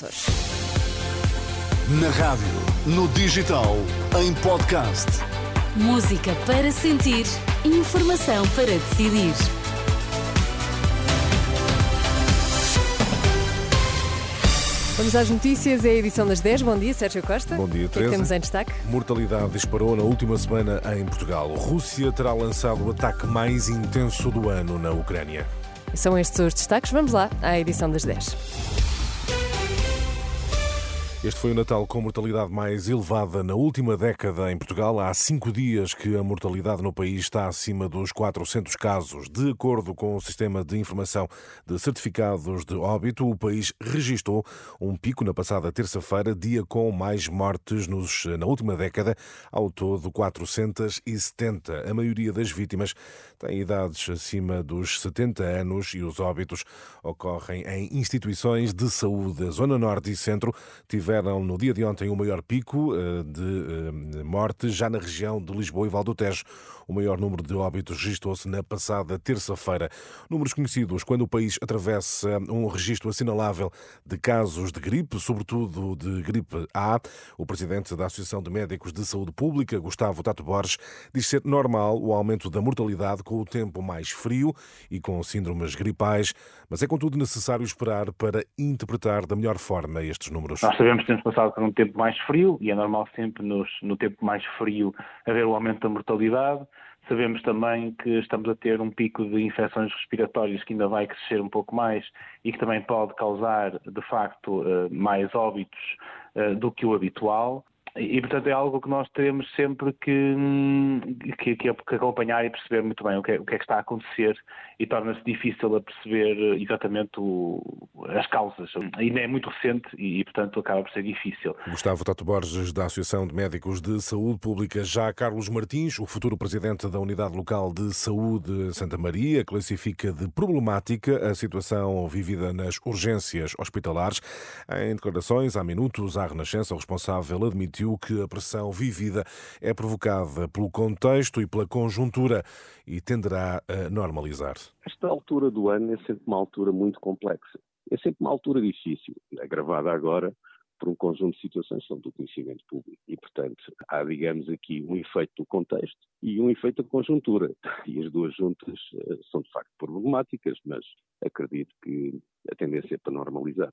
Açores. Na rádio, no digital, em podcast. Música para sentir, informação para decidir. Vamos às notícias, é a edição das 10. Bom dia, Sérgio Costa. Bom dia, O que é que Teresa. temos em destaque? Mortalidade disparou na última semana em Portugal. Rússia terá lançado o ataque mais intenso do ano na Ucrânia. São estes os destaques. Vamos lá à edição das 10. Este foi o Natal com mortalidade mais elevada na última década em Portugal. Há cinco dias que a mortalidade no país está acima dos 400 casos. De acordo com o Sistema de Informação de Certificados de Óbito, o país registrou um pico na passada terça-feira, dia com mais mortes nos, na última década, ao todo 470. A maioria das vítimas tem idades acima dos 70 anos e os óbitos ocorrem em instituições de saúde. A Zona Norte e Centro tiveram no dia de ontem o maior pico eh, de eh, mortes já na região de Lisboa e Val do Tejo. O maior número de óbitos registrou-se na passada terça-feira. Números conhecidos quando o país atravessa um registro assinalável de casos de gripe, sobretudo de gripe A. O presidente da Associação de Médicos de Saúde Pública, Gustavo Tato Borges, diz ser normal o aumento da mortalidade com o tempo mais frio e com síndromes gripais, mas é contudo necessário esperar para interpretar da melhor forma estes números. Nós sabemos que temos passado por um tempo mais frio e é normal sempre nos, no tempo mais frio haver o aumento da mortalidade. Sabemos também que estamos a ter um pico de infecções respiratórias que ainda vai crescer um pouco mais e que também pode causar, de facto, eh, mais óbitos eh, do que o habitual. E, portanto, é algo que nós teremos sempre que, hum, que, que acompanhar e perceber muito bem o que é, o que, é que está a acontecer e torna-se difícil a perceber eh, exatamente o, as causas. Ainda é muito recente e, portanto, acaba por ser difícil. Gustavo Tato Borges, da Associação de Médicos de Saúde Pública. Já Carlos Martins, o futuro presidente da Unidade Local de Saúde Santa Maria, classifica de problemática a situação vivida nas urgências hospitalares. Em declarações há minutos, à Renascença, o responsável admitiu que a pressão vivida é provocada pelo contexto e pela conjuntura e tenderá a normalizar. Esta altura do ano é sempre uma altura muito complexa. É sempre uma altura difícil, agravada agora por um conjunto de situações que são do conhecimento público. E, portanto, há, digamos, aqui um efeito do contexto e um efeito da conjuntura. E as duas juntas uh, são, de facto, problemáticas, mas acredito que a tendência é para normalizar.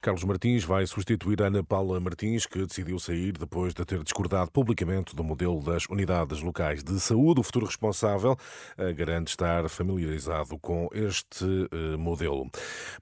Carlos Martins vai substituir Ana Paula Martins, que decidiu sair depois de ter discordado publicamente do modelo das unidades locais de saúde. O futuro responsável garante estar familiarizado com este modelo.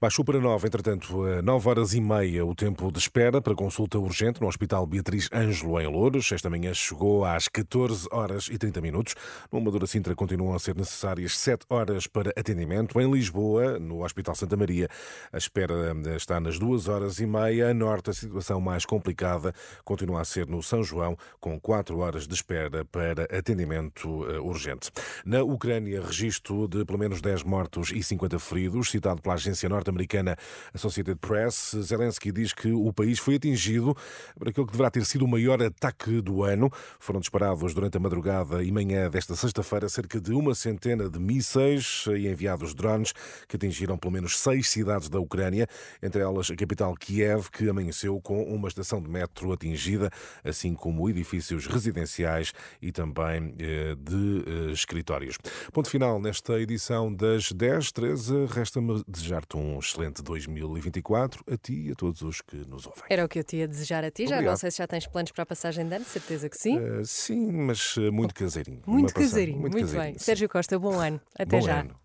Baixou para 9, entretanto, a 9 horas e meia o tempo de espera para consulta urgente no Hospital Beatriz Ângelo, em Louros. Esta manhã chegou às 14 horas e 30 minutos. No Amadora Sintra continuam a ser necessárias 7 horas para atendimento. Em Lisboa, no Hospital Santa Maria, a espera está nas 2 horas horas e meia. A norte, a situação mais complicada continua a ser no São João, com 4 horas de espera para atendimento urgente. Na Ucrânia, registro de pelo menos 10 mortos e 50 feridos, citado pela agência norte-americana Associated Press. Zelensky diz que o país foi atingido por aquilo que deverá ter sido o maior ataque do ano. Foram disparados durante a madrugada e manhã desta sexta-feira cerca de uma centena de mísseis e enviados drones que atingiram pelo menos seis cidades da Ucrânia, entre elas a capital Kiev, que amanheceu com uma estação de metro atingida, assim como edifícios residenciais e também eh, de eh, escritórios. Ponto final nesta edição das 10, 13. Resta-me desejar-te um excelente 2024 a ti e a todos os que nos ouvem. Era o que eu te ia desejar a ti. Já Obrigado. não sei se já tens planos para a passagem de ano, certeza que sim. Eh, sim, mas muito caseirinho. muito caseirinho, muito, bem. caseirinho, sim. Sérgio Costa, bom ano. Até Bom já. ano.